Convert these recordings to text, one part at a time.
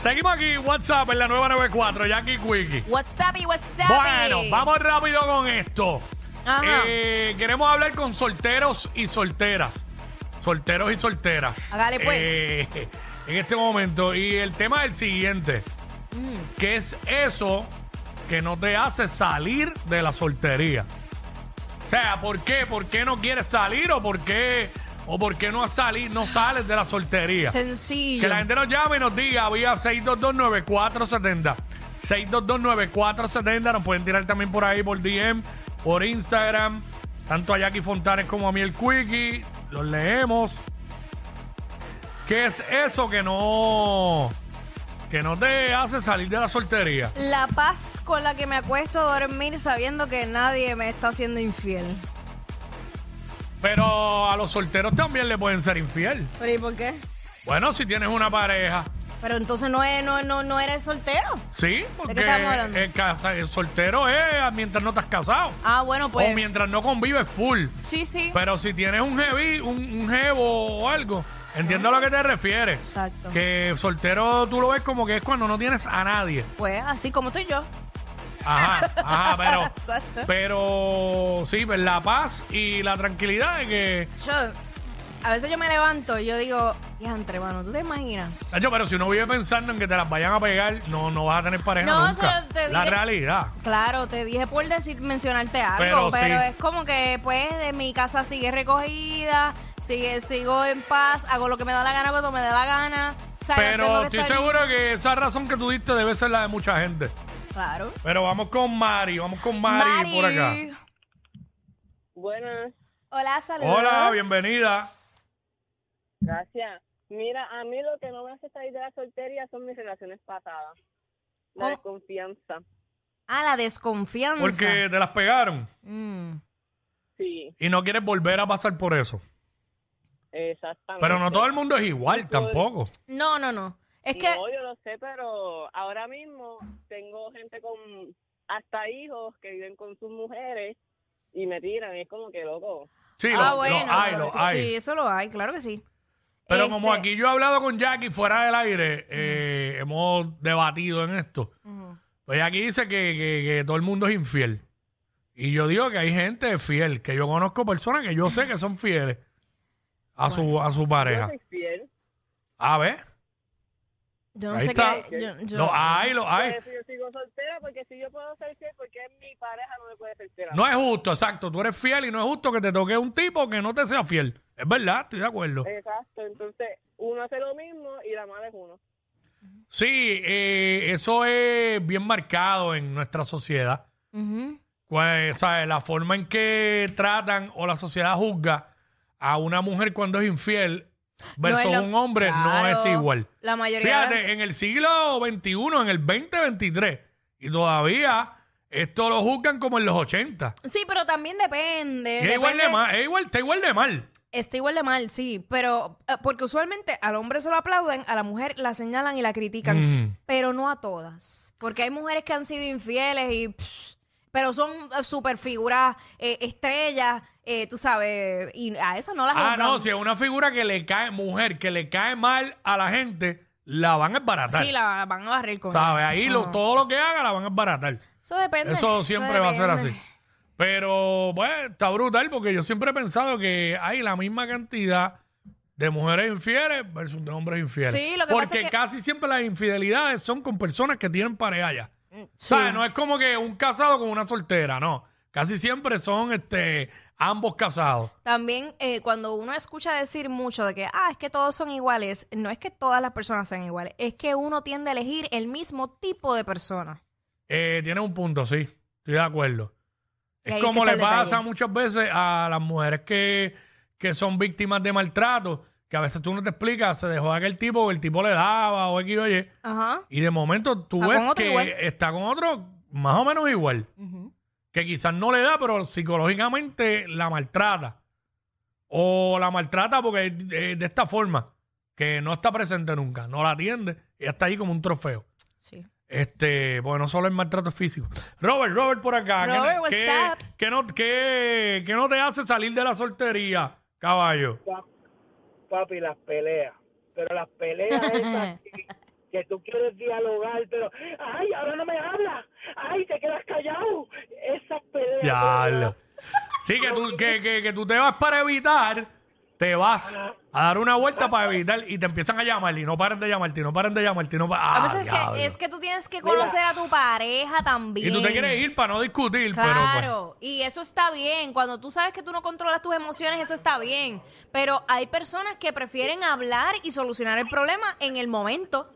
Seguimos aquí, WhatsApp en la nueva 94, Jackie Quickie. Wasabi, wasabi. Bueno, vamos rápido con esto. Ajá. Eh, queremos hablar con solteros y solteras. Solteros y solteras. Hágale, pues. Eh, en este momento. Y el tema es el siguiente. Mm. ¿Qué es eso que no te hace salir de la soltería? O sea, ¿por qué? ¿Por qué no quieres salir o por qué, o por qué no, has sali- no sales de la soltería? Sencillo. Que la gente nos llame y nos diga vía 6229470. 6229470. Nos pueden tirar también por ahí por DM, por Instagram. Tanto a Jackie Fontanes como a mí el Quickie. Los leemos. ¿Qué es eso que no que no te hace salir de la soltería? La paz con la que me acuesto a dormir sabiendo que nadie me está haciendo infiel. Pero a los solteros también le pueden ser infiel. ¿Pero y por qué? Bueno, si tienes una pareja, Pero entonces no, es, no, no, no eres soltero. sí, porque estamos hablando? el, casa- el soltero es mientras no estás casado. Ah, bueno, o pues. mientras no convives full. Sí, sí. Pero si tienes un heavy, un, un jevo o algo, entiendo a lo que te refieres. Exacto. Que soltero tú lo ves como que es cuando no tienes a nadie. Pues así como estoy yo. Ajá, ajá, pero, pero sí, pues la paz y la tranquilidad de que, Yo, a veces yo me levanto y yo digo, diantre, mano, ¿tú te imaginas? Nacho, pero si uno vive pensando en que te las vayan a pegar, no, no vas a tener pareja No, nunca. eso te la dije- realidad. Claro, te dije por decir, mencionarte algo, Pero pero, sí. es como que, pues, de mi casa sigue recogida, sigue, sigo en paz, hago lo que me da la gana cuando me da la gana. O sea, no tengo Pero que estoy estar- seguro que esa razón que tú diste debe ser la de mucha gente. Claro. Pero vamos con Mari, vamos con Mari, por acá. Buenas, Hola, saludos. Hola, bienvenida. gracias. Mira, a mí lo que no me hace salir de la soltería son mis relaciones pasadas. La ¿Cómo? desconfianza. Ah, la desconfianza. Porque te las pegaron Mm. Sí, y no quieres volver a pasar por eso. exactamente. Pero no todo el mundo es igual tampoco. No, no, no. Es que, No, yo lo sé, pero ahora mismo tengo gente con hasta hijos que viven con sus mujeres y me tiran. Es como que loco. Sí, ah, lo, lo bueno. hay, lo hay. Sí, eso lo hay, claro que sí. Pero Este, como aquí yo he hablado con Jackie fuera del aire, eh, hemos debatido en esto. Pues Jackie dice que, que- que todo el mundo es infiel. Y yo digo que hay gente fiel, que yo conozco personas que yo sé que son fieles a su a su Yo pareja. soy fiel. A ver, Yo no Ahí sé está. qué. Yo, yo- lo hay, lo hay. Por eso yo sigo soltera, porque si yo puedo ser fiel, porque mi pareja no me puede ser fiel. a mí? No es justo, exacto. Tú eres fiel y no es justo que te toque un tipo que no te sea fiel. Es verdad, estoy de acuerdo. Exacto, entonces uno hace lo mismo y la mala es uno. Sí, eh, eso es bien marcado en nuestra sociedad. Ujú. Pues, ¿sabes? La forma en que tratan o la sociedad juzga a una mujer cuando es infiel versus No lo- un hombre no es igual. La mayoría. Fíjate, en el siglo XXI, en el 2023, y todavía esto lo juzgan como en los 80. Sí, pero también depende. Igual de mal, es igual, está igual de mal. Está igual de mal, sí, pero eh, porque usualmente al hombre se lo aplauden, a la mujer la señalan y la critican, Mm. pero no a todas, porque hay mujeres que han sido infieles y pff, pero son eh, super figuras eh, estrellas, eh, tú sabes, y a eso no las Ah, no, si es una figura que le cae, mujer, que le cae mal a la gente, la van a esbaratar. Sí, la van a barrer con ¿Sabes? Ahí lo- Ajá. todo lo que haga la van a esbaratar. Eso depende. Eso siempre va a ser depende. así. Pero, pues, está brutal porque yo siempre he pensado que hay la misma cantidad de mujeres infieles versus de hombres infieles. Sí, lo que porque pasa es que- casi siempre las infidelidades son con personas que tienen pareja ya. No es como que un casado con una soltera, no. Casi siempre son este ambos casados. También eh, cuando uno escucha decir mucho de que, ah, es que todos son iguales, no es que todas las personas sean iguales, es que uno tiende a elegir el mismo tipo de persona. Eh, tiene un punto, sí. Estoy de acuerdo. Y Es como le pasa muchas veces a las mujeres que, que son víctimas de maltrato, que a veces tú no te explicas, se dejó de aquel tipo, o el tipo le daba, o X o Y, Ajá. y de momento tú Está ves que igual. está con otro más o menos igual. Que quizás no le da, pero psicológicamente la maltrata. O la maltrata porque es de, de esta forma, que no está presente nunca, no la atiende, y está ahí como un trofeo. Sí. Este, porque no solo el maltrato físico. Robert, Robert por acá. ¿qué- Robert, what's ¿qué, up? qué no, qué- qué no te hace salir de la soltería, caballo? Papi, las peleas. Pero las peleas esas que, que tú quieres dialogar, pero, ay, ahora no me hablas. Ay, te quedas callado. Esas peleas. Ya. Sí, que tú, que, que, que tú te vas para evitar, te vas a dar una vuelta para evitar y te empiezan a llamar y no paren de llamarte y no paren de llamarte y no pa- A Ah, veces es diablo. que, es que tú tienes que conocer a tu pareja también. Y tú te quieres ir para no discutir, pero pues, Claro, y eso está bien. Cuando tú sabes que tú no controlas tus emociones, eso está bien. Pero hay personas que prefieren hablar y solucionar el problema en el momento.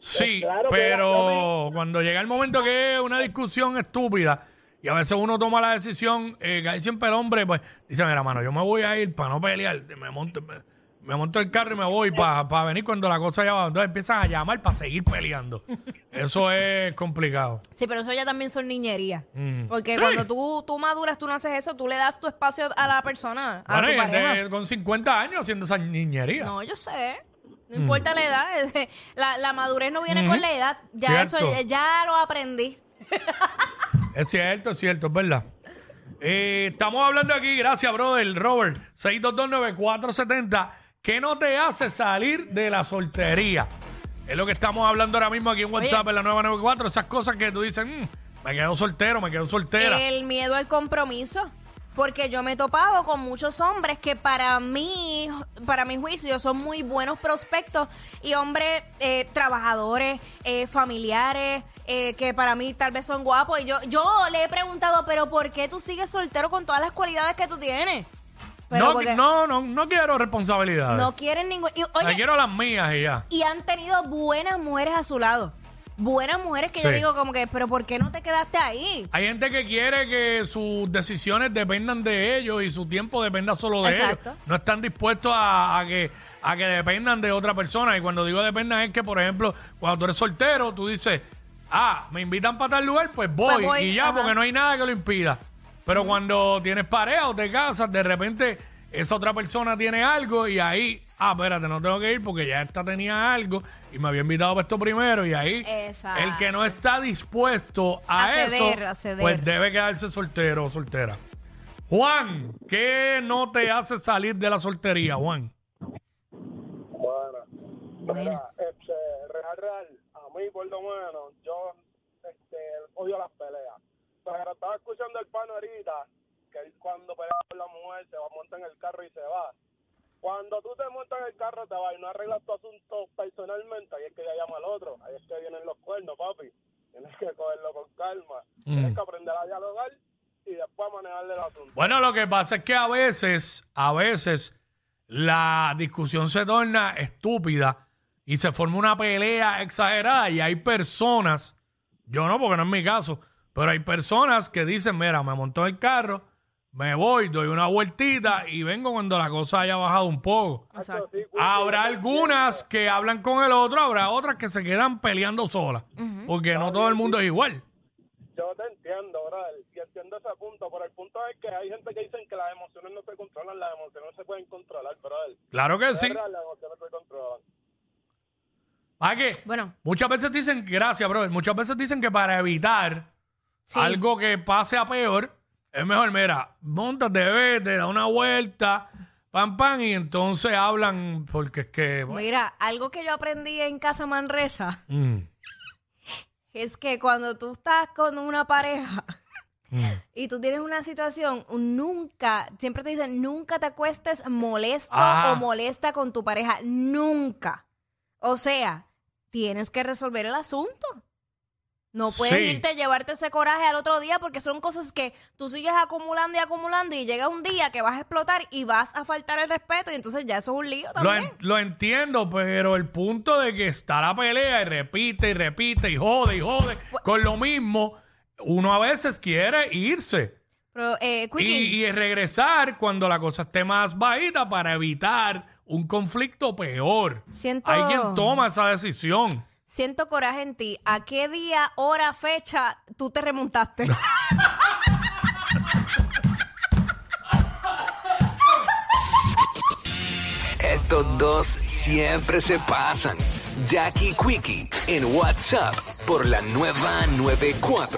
Sí, Claro, que pero cuando llega el momento que es una discusión estúpida y a veces uno toma la decisión, eh, que hay siempre el hombre, pues dice, mira, mano, yo me voy a ir para no pelear, me monto, me, me monto el carro y me voy para venir cuando la cosa ya va. Entonces empiezan a llamar para seguir peleando. Eso es complicado. Sí, pero eso ya también son niñerías. Mm. Porque Sí. cuando tú, tú maduras, tú no haces eso, tú le das tu espacio a la persona, a Bueno, tu pareja. con 50 años haciendo esa niñería. No, yo sé. No Mm. importa la edad. La, la madurez no viene con la edad. Ya Cierto. eso, ya lo aprendí. Es cierto, es cierto, es verdad. Eh, estamos hablando aquí, gracias, brother, Robert, 6229470. ¿Qué no te hace salir de la soltería? Es lo que estamos hablando ahora mismo aquí en WhatsApp en la 994. Esas cosas que tú dices, "Mm, me quedo soltero, me quedo soltera. El miedo al compromiso. Porque yo me he topado con muchos hombres que para mí, para mi juicio, son muy buenos prospectos y hombres eh, trabajadores, eh, familiares, eh, que para mí tal vez son guapos. Y yo, yo le he preguntado, pero ¿por qué tú sigues soltero con todas las cualidades que tú tienes? Pero no, porque no, no, no quiero responsabilidades. no quieren ningún... y, Me oye, quiero las mías y ya. y han tenido buenas mujeres a su lado. Buenas mujeres que yo Sí. digo como que, pero ¿por qué no te quedaste ahí? Hay gente que quiere que sus decisiones dependan de ellos y su tiempo dependa solo de Exacto. ellos. No están dispuestos a, a que a que dependan de otra persona. Y cuando digo dependan es que, por ejemplo, cuando tú eres soltero, tú dices, ah, me invitan para tal lugar, pues voy. Pues voy, y ya, ajá. porque no hay nada que lo impida. Pero cuando tienes pareja o te casas, de repente esa otra persona tiene algo y ahí, ah, espérate, no tengo que ir porque ya esta tenía algo y me había invitado para esto primero y ahí Exacto. el que no está dispuesto a, A ceder, eso, a ceder. pues debe quedarse soltero o soltera. Juan, ¿qué no te hace salir de la soltería, Juan? Bueno, Buenas. este, real, real, a mí por lo menos, odio las peleas. Pero estaba escuchando el pano ahorita, que él cuando pelea con la mujer se va a montar en el carro y se va. Cuando tú te montas en el carro te vas y no arreglas tu asunto personalmente, ahí es que ya llama al otro, ahí es que vienen los cuernos, papi. Tienes que cogerlo con calma. Tienes Mm. que aprender a dialogar y después manejarle el asunto. Bueno, lo que pasa es que a veces, a veces, la discusión se torna estúpida y se forma una pelea exagerada y hay personas, yo no, porque no es mi caso, pero hay personas que dicen, mira, me montó el carro, me voy, doy una vueltita y vengo cuando la cosa haya bajado un poco. Exacto. Habrá algunas que hablan con el otro, habrá otras que se quedan peleando solas, porque no todo el mundo es igual. Yo te entiendo, brother, y entiendo ese punto, pero el punto es que hay gente que dicen que las emociones no se controlan, las emociones no se pueden controlar, brother. Claro que sí. las emociones. ¿A qué? Bueno. Muchas veces dicen, gracias, brother, muchas veces dicen que para evitar Sí. algo que pase a peor, es mejor, mira, montate, vete, da una vuelta, pam, pam, y entonces hablan, porque es que... bueno, Mira, algo que yo aprendí en Casa Manresa mm, es que cuando tú estás con una pareja mm. y tú tienes una situación, nunca, siempre te dicen, nunca te acuestes molesto Ah. o molesta con tu pareja. Nunca. O sea, tienes que resolver el asunto. No puedes Sí. irte a llevarte ese coraje al otro día porque son cosas que tú sigues acumulando y acumulando y llega un día que vas a explotar y vas a faltar el respeto y entonces ya eso es un lío Lo, también. en- lo entiendo, pero el punto de que está la pelea y repite y repite y jode y jode con lo mismo, uno a veces quiere irse. Pero, eh, Quickie, Y, y regresar cuando la cosa esté más bajita para evitar un conflicto peor. Siento- Hay quien toma esa decisión. Siento coraje en ti. ¿A qué día, hora, fecha tú te remontaste? Estos dos siempre se pasan. Jackie Quickie en WhatsApp por la nueva 94.